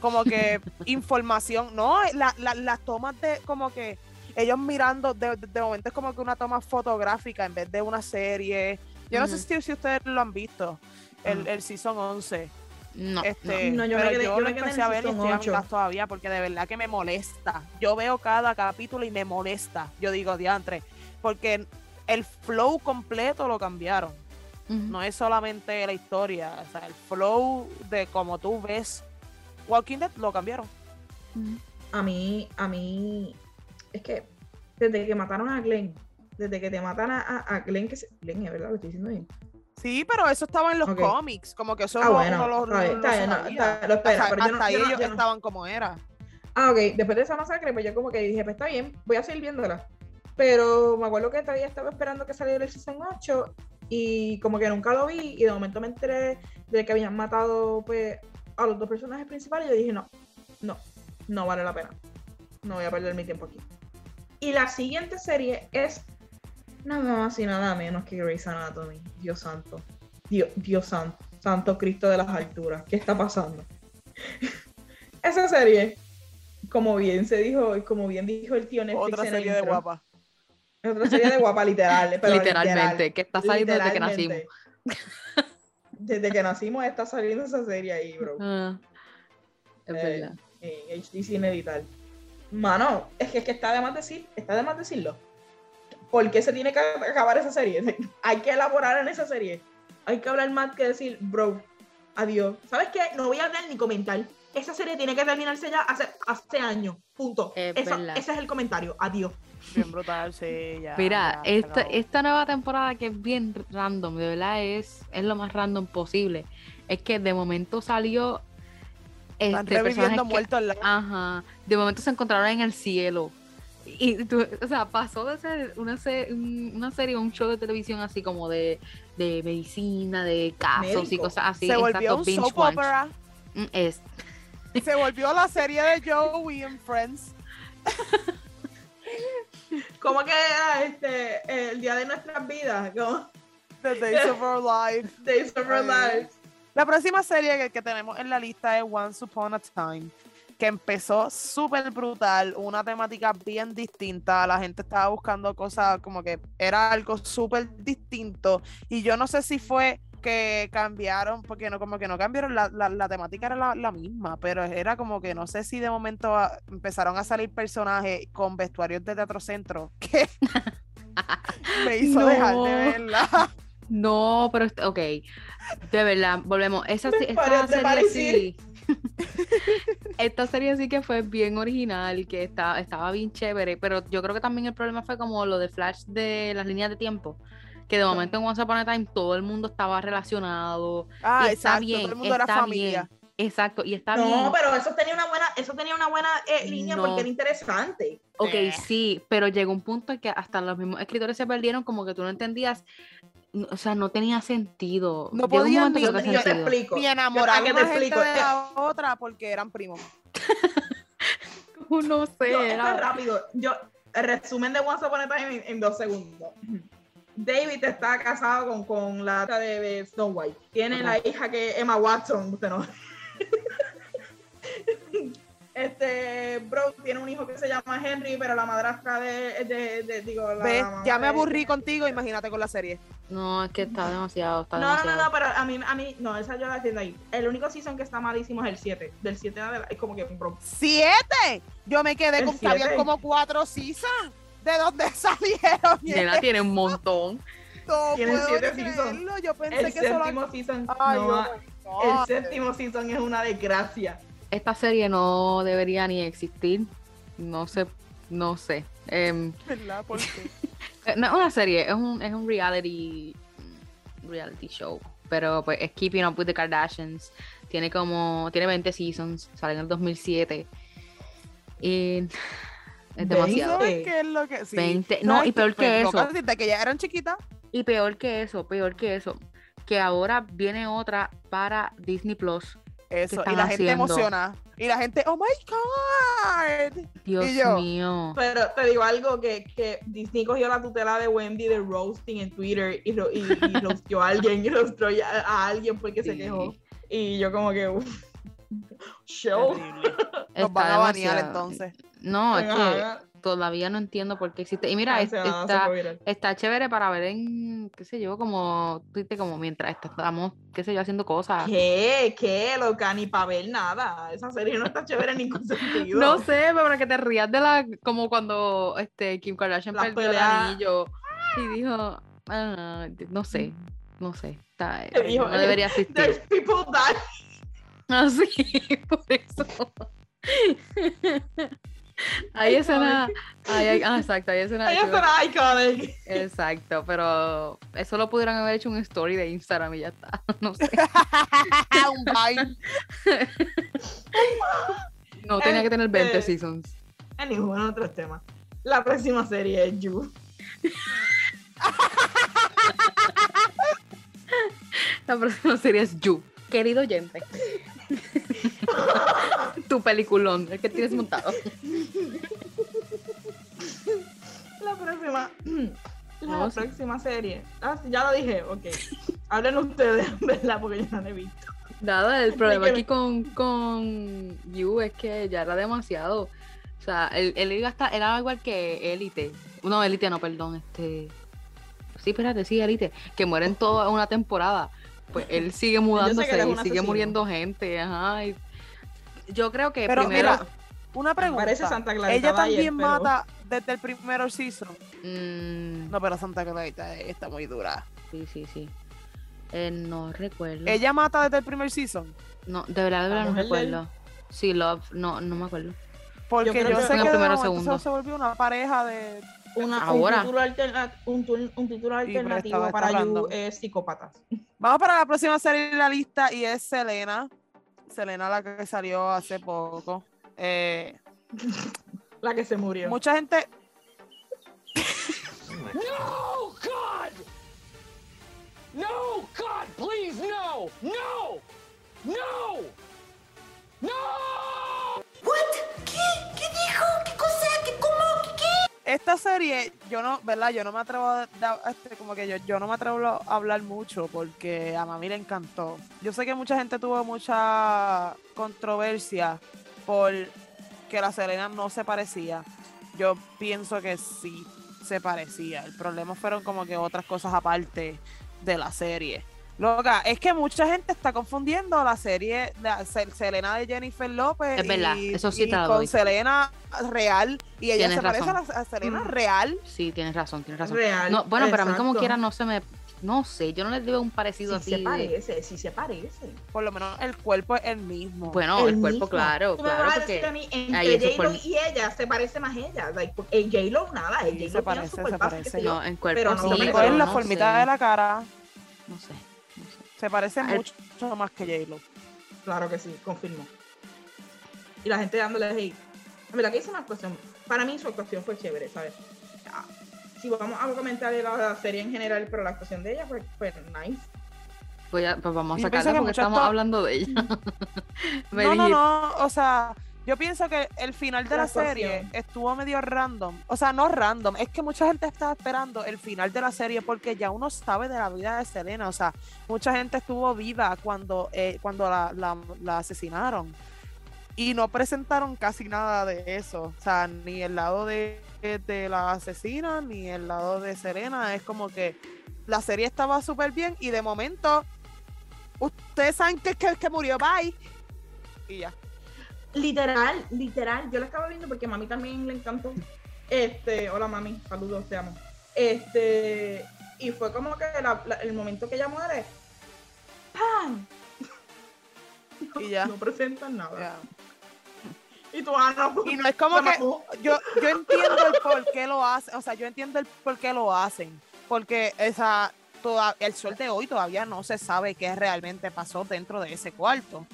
Como que información, no, la- la- las tomas de como que ellos mirando, de, de- momento es como que una toma fotográfica en vez de una serie. Yo no sé si, si ustedes lo han visto, el, Ajá. el season 11. No, Este, No, yo me pero quedé- yo, yo lo me quedé en el a ver todavía porque de verdad que me molesta. Yo veo cada capítulo y me molesta. Yo digo, diantre, porque el flow completo lo cambiaron. no. Es solamente la historia, o sea, el flow de como tú ves Walking Dead lo cambiaron. A mí, a mí, es que desde que mataron a Glenn, desde que te matan a, a- a Glenn, que se, Glenn es verdad, lo estoy diciendo bien. Sí, pero eso estaba en los Ok. cómics, como que eso Ah, no- bueno, está bien, no, sabía. está- lo espera, O sea, pero yo no- hasta yo no- ellos yo no- estaban como era. Ah, ok. Después de esa masacre, pues yo como que dije, pues está bien, voy a seguir viéndola. Pero me acuerdo que todavía estaba esperando que saliera el season 8 y como que nunca lo vi y de momento me enteré de que habían matado pues a los dos personajes principales y yo dije, no, no, no vale la pena. No voy a perder mi tiempo aquí. Y la siguiente serie es nada más y nada menos que Grey's Anatomy. Dios santo. Dios, Dios santo. Santo Cristo de las alturas. ¿Qué está pasando? Esa serie, como bien se dijo, como bien dijo el tío Netflix Otra en el serie de intro, guapa. es Otra serie de guapa, literal. pero Literalmente, literal, que está saliendo desde que nacimos. Desde que nacimos está saliendo esa serie ahí, bro. Ah, es Eh, verdad. En HD cine y tal. Mano, es que, es que está de más decir, está de más decirlo. ¿Por qué se tiene que acabar esa serie? Hay que elaborar en esa serie. Hay que hablar más que decir, bro, adiós. ¿Sabes qué? No voy a hablar ni comentar. Esa serie tiene que terminarse ya hace, hace años. Punto. Es Eso- ese es el comentario. Adiós. Bien brutal, sí, ya. Mira, ya, esta, acabó. esta nueva temporada que es bien random, de verdad es, es lo más random posible. Es que de momento salió Están este reviviendo personajes que- muertos. la- Ajá. De momento se encontraron en el cielo. Y tú- o sea, pasó de ser una, se- un- una serie, un show de televisión así como de, de medicina, de casos y cosas así. se volvió exacto, un soap opera. Mm, Es, Se volvió la serie de Joey en Friends. ¿Cómo que era este, el día de nuestras vidas? Como The Days of Our Life. Days of Our Ay. Lives. La próxima serie que, que tenemos en la lista es Once Upon a Time, que empezó súper brutal, una temática bien distinta. La gente estaba buscando cosas como que era algo súper distinto. Y yo no sé si fue que cambiaron, porque no, como que no cambiaron, la, la- la temática era la, la misma, pero era como que no sé si de momento ah, empezaron a salir personajes con vestuarios de Teatro Centro que me hizo No. dejar de verla. No, pero ok. De verdad, volvemos. Esa, esta serie sí. esta serie sí que fue bien original, que está, estaba bien chévere, pero yo creo que también el problema fue como lo de Flash de las líneas de tiempo. Que de momento en Once Upon a Time todo el mundo estaba relacionado. Ah, y está exacto, bien, todo el mundo era familia. bien. Exacto, y está No, bien. pero eso tenía una buena, eso tenía una buena eh, línea No. porque era interesante. Ok, Eh. sí, pero llegó un punto en que hasta los mismos escritores se perdieron, como que tú no entendías no- o sea, no tenía sentido. No momento ni- no yo te explico. Ni enamorar ¿a te gente de Eh, la otra porque eran primos. No sé, Yo, esto era- es rápido. Yo, el resumen de Once Upon a Time en, en dos segundos. David está casado con, con la hija de, de Snow White. Tiene Ajá. la hija que es Emma Watson. Usted no. Este, bro, tiene un hijo que se llama Henry, pero la madrastra de, de, de- digo, la, ¿Ves? Ya me de- aburrí contigo, imagínate con la serie. No, es que está demasiado, está No, no, demasiado. no, no, pero a mí, a mí, no, esa yo la entiendo ahí. El único season que está malísimo es el 7. Del 7 en adelante, es como que, bro, ¡Siete! Yo me quedé ¿El con que había como cuatro seasons. ¿De dónde salieron? Nena tiene un montón. No puedo siete seasons. Yo pensé el que solo... séptimo season, Ay, no, oh el séptimo season es una desgracia. Esta serie no debería ni existir. No sé, no sé. Em, ¿Verdad? ¿Por qué? eh, no es una serie, es un, es un reality reality show. Pero pues es Keeping Up with the Kardashians. Tiene como, tiene 20 seasons, sale en el 2007. Y es demasiado. ¿Sabes qué es lo que...? Sí. 20 no, ¿Sabes y peor qué? que Me eso. que ya eran chiquitas. Y peor que eso, peor que eso, que ahora viene otra para Disney Plus. Eso, y la gente emociona. Y la gente, oh my God. Dios Y yo, mío. Pero te digo algo, que, que Disney cogió la tutela de Wendy de roasting en Twitter y, ro- y, y a alguien, y roasteó a, a alguien porque se quejó. Y yo como que, uff, show. Nos Está van a banear demasiado- entonces. No, es que Ajá, todavía no entiendo por qué existe. Y mira, es- está, está chévere para ver en, qué sé yo, como, como mientras estamos, qué sé yo, haciendo cosas. ¿Qué? ¿Qué? Loca, ni para ver nada. Esa serie no está chévere en ningún sentido. No sé, pero para que te rías de la, como cuando este Kim Kardashian Las perdió el anillo y dijo, ah, no sé, no sé, está, dijo, no debería existir. There's people die. Así, por eso. Hay escena, hay, hay- ah, exacto, hay escena. Ella será iconic. Exacto, pero eso lo pudieran haber hecho un story de Instagram y ya está. No sé. Un bye. No tenía que tener 20 Este- seasons. En otros temas. La próxima serie es You. La próxima serie es You. Querido oyente. Tu peliculón, el que tienes montado. La próxima. La No, sí. próxima serie. Ah, sí, ya lo dije, ok. Hablen ustedes, ¿verdad? Porque yo no la he visto. Nada, el problema aquí con, con You es que ya era demasiado. O sea, él, él era igual que Élite. No, Élite no, perdón, este. Sí, espérate, sí, Élite. Que mueren toda una temporada. Pues él sigue mudándose y sigue muriendo gente. Ajá. y- Yo creo que Pero primero. mira, una pregunta. Parece Santa Clarita Ella también mata desde el primer season. mm, No, pero Santa Clarita está muy dura. Sí, sí, sí. Eh, no recuerdo. Ella mata desde el primer season. No, de verdad, de verdad no recuerdo. Sí, Love, no, no me acuerdo. Porque yo, que sé que el primero segundo. se, volvió una pareja de. Una, Ahora. Un título, alterna- un, tu- un título alternativo estaba- para You es Psicópatas. Vamos para la próxima serie de la lista y es Selena. Selena, la que salió hace poco. Eh, La que se murió. mucha gente. No, God! No, God, please, no! No! No! No! Esta serie, yo no, ¿verdad? Yo no me atrevo a, este, como que yo, yo no me atrevo a hablar mucho porque a mami le encantó. Yo sé que mucha gente tuvo mucha controversia por que la Selena no se parecía. Yo pienso que sí se parecía. El problema fueron como que otras cosas aparte de la serie. Loca, es que mucha gente está confundiendo la serie de Se- Selena de Jennifer López Es verdad, y, eso sí y te la con doy. Selena real y ella Tienes se parece a, la, a Selena Mm. real. Sí, tienes razón, tienes razón. Real. No, bueno, pero a mí como exacto. quiera no se me... No sé, yo no les digo un parecido así. se de- parece, sí se parece. Por lo menos el cuerpo es el mismo. Bueno, el, El cuerpo, mismo. claro, Tú me claro, vas a decir a mí, entre J-Lo y ella se parece más ella. Like, J-Lo nada, Sí, J-Lo se parece, su se parece. No, en cuerpo Pero no sí, es pero la no formita sé, de la cara. No no sé. Se parece mucho más que J-Lo. Claro que sí, confirmo. Y la gente dándole hate. Mira, que hice una actuación. Para mí su actuación fue chévere, ¿sabes? Si vamos a comentar la, la serie en general, pero la actuación de ella fue, fue nice. Pues, ya- pues vamos a sacarla que porque estamos hablando de ella. No, no, no, o sea, yo pienso que el final de La la serie estuvo medio random. O sea, no random, es que mucha gente estaba esperando el final de la serie porque ya uno sabe de la vida de Selena. O sea, mucha gente estuvo viva cuando, eh, cuando la, la- la asesinaron. Y no presentaron casi nada de eso. O sea, ni el lado de, de la asesina, ni el lado de Serena. Es como que la serie estaba súper bien y de momento, ustedes saben que, que, que murió, bye. Y ya. Literal, literal. Yo la estaba viendo porque a mami también le encantó. Este, hola mami, saludos, te amo. Este, y fue como que la- la- el momento que ella muere, ¡pam! Y ya. No presentan nada. Ya. Y tú, ah, no, Y no es como que mató. yo, yo entiendo el por qué lo hacen, o sea, yo entiendo el por qué lo hacen, porque esa toda, el sol de hoy todavía no se sabe qué realmente pasó dentro de ese cuarto.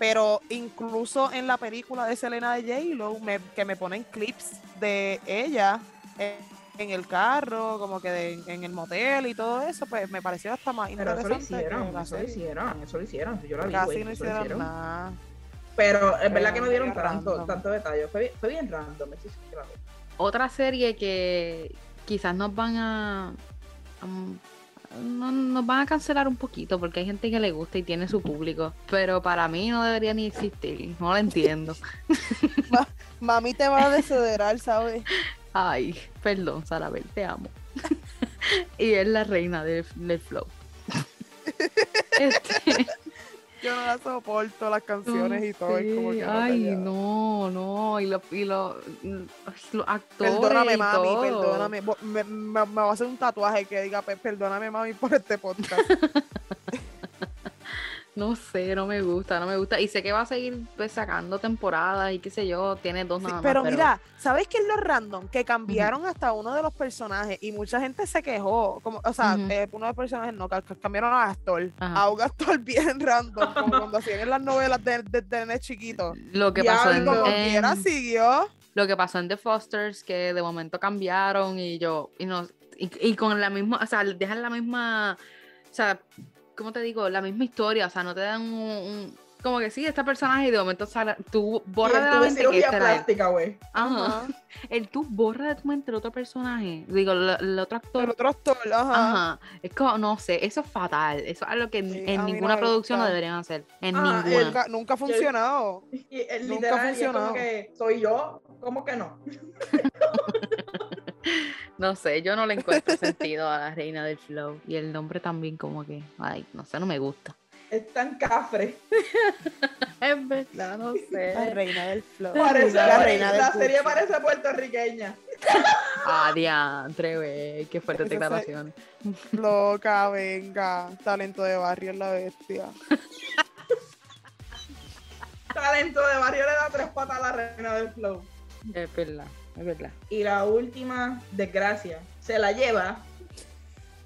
Pero incluso en la película de Selena de J-Lo, me- que me ponen clips de ella en, en el carro, como que de- en el motel y todo eso, pues me pareció hasta más Pero eso lo interesante. hicieron, eso lo hicieron, eso lo hicieron. Yo la vi, Casi no eso lo hicieron nada. Pero es verdad que no dieron tanto, random. tanto detalle. Fue, bien- fue bien random, eso sí, claro. Otra serie que quizás nos van a, a- no- nos van a cancelar un poquito porque hay gente que le gusta y tiene su público, pero para mí no debería ni existir, no lo entiendo. Mami te va a desederar, ¿sabes? Ay, perdón, Sarabel, te amo. y es la reina del, del flow. Este, Yo no la soporto las canciones y todo. es como sí, que no ay, no, no, y los y lo, los actores. Perdóname, y mami, todo. perdóname. Me, me, me va a hacer un tatuaje que diga, "Pe- perdóname, mami, por este podcast. No sé, no me gusta, no me gusta. Y sé que va a seguir pues, sacando temporadas y qué sé yo, tiene dos Sí, nada más. pero mira, ¿sabes qué es lo random? Que cambiaron hasta uno de los personajes y mucha gente se quejó. Como, o sea, eh, uno de los personajes no, ca- ca- cambiaron a Astor. Ajá. A un Astor bien random, como cuando hacían en las novelas de, de, de chiquito. lo que pasó en, como en- quiera siguió. lo que pasó en The Fosters, que de momento cambiaron y yo, y no, y, y con la misma, o sea, dejan la misma, o sea, ¿cómo te digo? La misma historia, o sea, no te dan un, un- como que sí, este personaje y de momento sale, tú él de la mente que este plástica, güey. Ajá. El tú borra de tu mente el otro personaje, digo, el, el otro actor. El otro Astor, ajá. Ajá. Es como, no sé, eso es fatal. Eso es algo que en, Sí, no ninguna producción lo gusta. deberían hacer. En Ah, ninguna. el Nunca, ha funcionado. Y él Nunca ha y es como funcionado. que soy yo, ¿cómo que no? No sé, yo no le encuentro sentido a la reina del flow. Y el nombre también como que, ay, no sé, no me gusta. Es tan cafre. Es verdad, no La sé. reina del flow. Parece, la reina del la serie parece puertorriqueña. Ah, diantre, güey. Qué fuerte se- declaración. Loca, venga. Talento de barrio es la bestia. Talento de barrio le da tres patas a la reina del flow. Es verdad, es verdad. Y la última desgracia se la lleva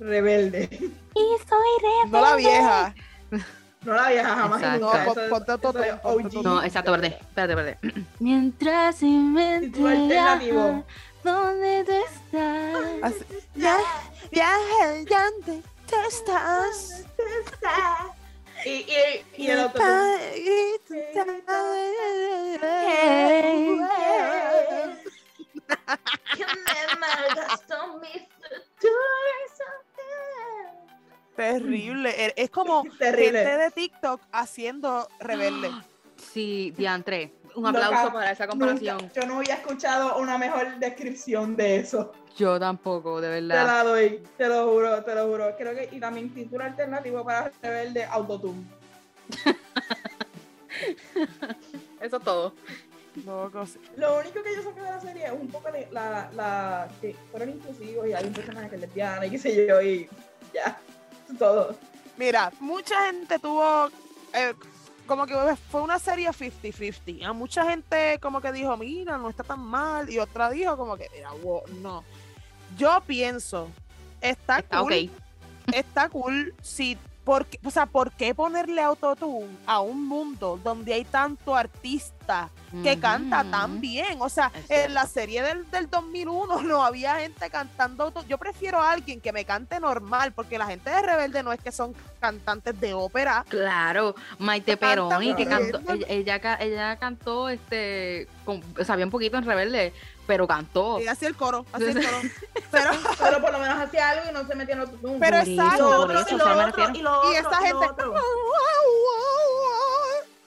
Rebelde. No la vieja. No la vieja jamás. y Exacto. No, eso es-. No, exacto, verde. Espérate, verde. Mientras y alternativo. ¿Dónde tú estás? Así- Ya, viaje, ya te te estás. Y, y, y el otro. Terrible. Es como Terrible. gente de TikTok haciendo rebelde. Sí, diantre. Un aplauso para esa comparación. Nunca- yo no había escuchado una mejor descripción de eso. Yo tampoco, de Te verdad. la doy, te lo juro, te lo juro. Creo que, y también título alternativo para Rebelde Autotune. Eso es todo. Lo único que yo saqué de la serie es un poco de la, la que fueron inclusivos y hay un personaje que es lesbiana y qué sé yo, y ya, todo. Mira, mucha gente tuvo. eh, como que fue una serie 50-50. A mucha gente como que dijo, mira, no está tan mal. Y otra dijo como que, mira, wow, no. Yo pienso, está, Está cool. Está cool si ¿Por qué, o sea, ¿por qué ponerle autotune a un mundo donde hay tanto artista que canta tan bien? O sea, Es en la serie del, del 2001 no había gente cantando auto. Yo prefiero a alguien que me cante normal, porque la gente de Rebelde no es que son cantantes de ópera. Claro, Maite Canta Peroni, que cantó, ella, ella, ella cantó, este, con, sabía un poquito en Rebelde, pero cantó. Y hacía el coro, hacía el coro. Pero, Pero por lo menos hacía algo y no se metía en otro tumbo. pero exacto. y esta gente.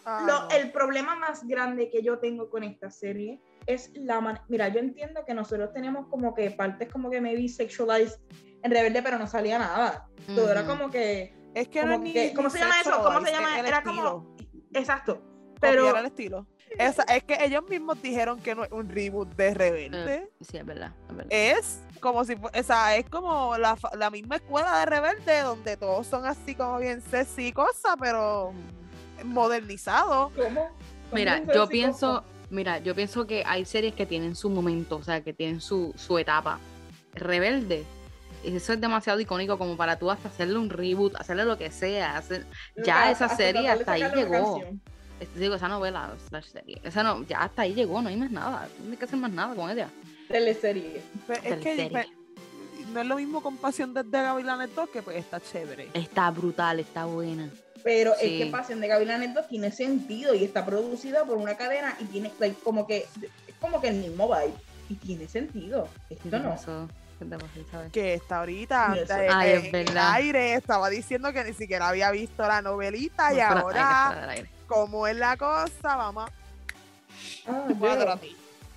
Ah, Lo- no. el problema más grande que yo tengo con esta serie es la manera. Mira, yo entiendo que nosotros teníamos como que partes como que maybe sexualized en Rebelde, pero no salía nada. Todo era como que. Es que no como ni- que- ni ¿Cómo se llama eso? ¿Cómo se llama? Era estilo. como. Exacto. Copiar Pero. el estilo. Esa- es que ellos mismos dijeron que no es un reboot de Rebelde. Eh, sí, es verdad, es verdad. Es como si o sea, es como la, la misma escuela de Rebelde donde todos son así como bien sexy y cosas, pero modernizado. ¿Cómo? Mira, ¿Cómo yo pienso, mira, yo pienso que hay series que tienen su momento, o sea, que tienen su, su etapa. Rebelde, eso es demasiado icónico como para tú hasta hacerle un reboot, hacerle lo que sea. hacer- ya esa serie hasta ahí llegó. canción. Digo, esa novela, slash serie, esa no, ya hasta ahí llegó, no hay más nada, no hay que hacer más nada con ella. Teleserie. Pero es que pues, no es lo mismo con Pasión desde Gavilanes 2 que pues está chévere. Está brutal, está buena. Pero Sí. es que Pasión de Gavilanes 2 tiene sentido y está producida por una cadena y tiene like, como que como que el mismo vibe y tiene sentido. Esto no. Que está ahorita eh, Ay, es en el aire, estaba diciendo que ni siquiera había visto la novelita y No, ahora, del aire. como es la cosa, vamos Ah, a ti.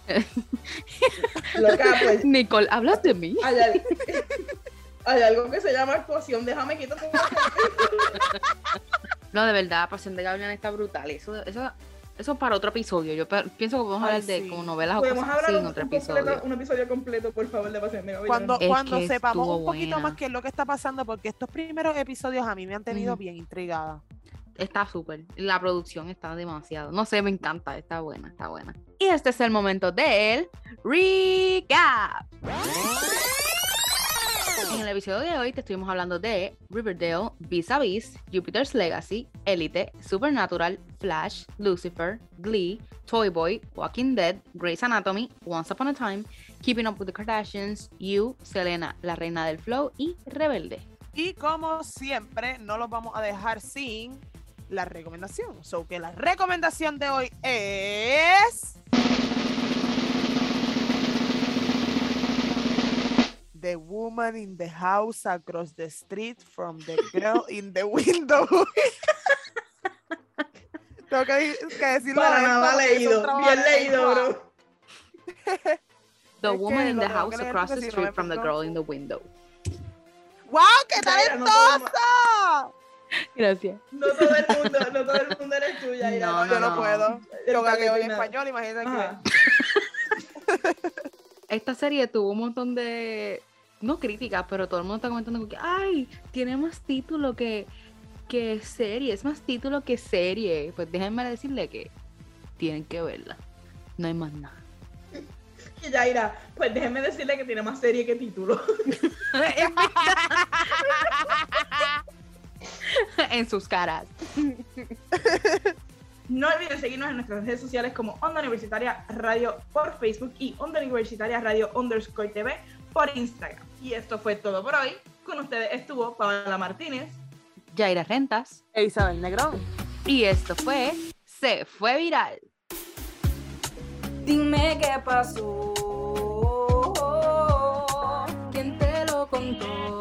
loca, pues Nicole, ¿hablas de mí? hay, al- hay algo que se llama actuación. Déjame quitar tu No, de verdad, Pasión de Gavilanes está brutal. Eso, eso, eso para otro episodio. Yo pienso que podemos Ay, hablar de sí. como novelas o Podemos cosas hablar así un, en otro un completo- episodio. un episodio completo, por favor, de Pasión. Cuando, Es cuando sepamos un poquito buena. más qué es lo que está pasando, porque estos primeros episodios a mí me han tenido bien intrigada. Está súper. La producción está demasiado. No sé, me encanta. Está buena, está buena. Y este es el momento del recap. En el episodio de hoy te estuvimos hablando de Riverdale, Vis a Vis, Jupiter's Legacy, Elite, Supernatural, Flash, Lucifer, Glee, Toy Boy, Walking Dead, Grey's Anatomy, Once Upon a Time, Keeping Up with the Kardashians, You, Selena, La Reina del Flow y Rebelde. Y como siempre, no los vamos a dejar sin la recomendación. So que la recomendación de hoy es. The woman in the house across the street from the girl in the window. Tengo que, que decirlo Para nada leído. Bien leído, bro. The woman que in lo the house que across the no street from the girl in the window. ¡Wow! ¡Qué no talentosa! Gracias. no todo el mundo, no todo el mundo eres tú, Yaira. No, Yo no no. puedo. Yo Está gagueo en español, imagínate que. Esta serie tuvo un montón de no críticas, pero todo el mundo está comentando que ay, tiene más título que que serie, es más título que serie. Pues déjenme decirle que tienen que verla. No hay más nada. Y Yaira, pues déjeme decirle que tiene más serie que título. en sus caras. No olviden seguirnos en nuestras redes sociales como Onda Universitaria Radio por Facebook y Onda Universitaria Radio underscore TV por Instagram. Y esto fue todo por hoy. Con ustedes estuvo Paola Martínez. Yaira Rentas. E Isabel Negrón. Y esto fue Se Fue Viral. Dime qué pasó. ¿Quién te lo contó?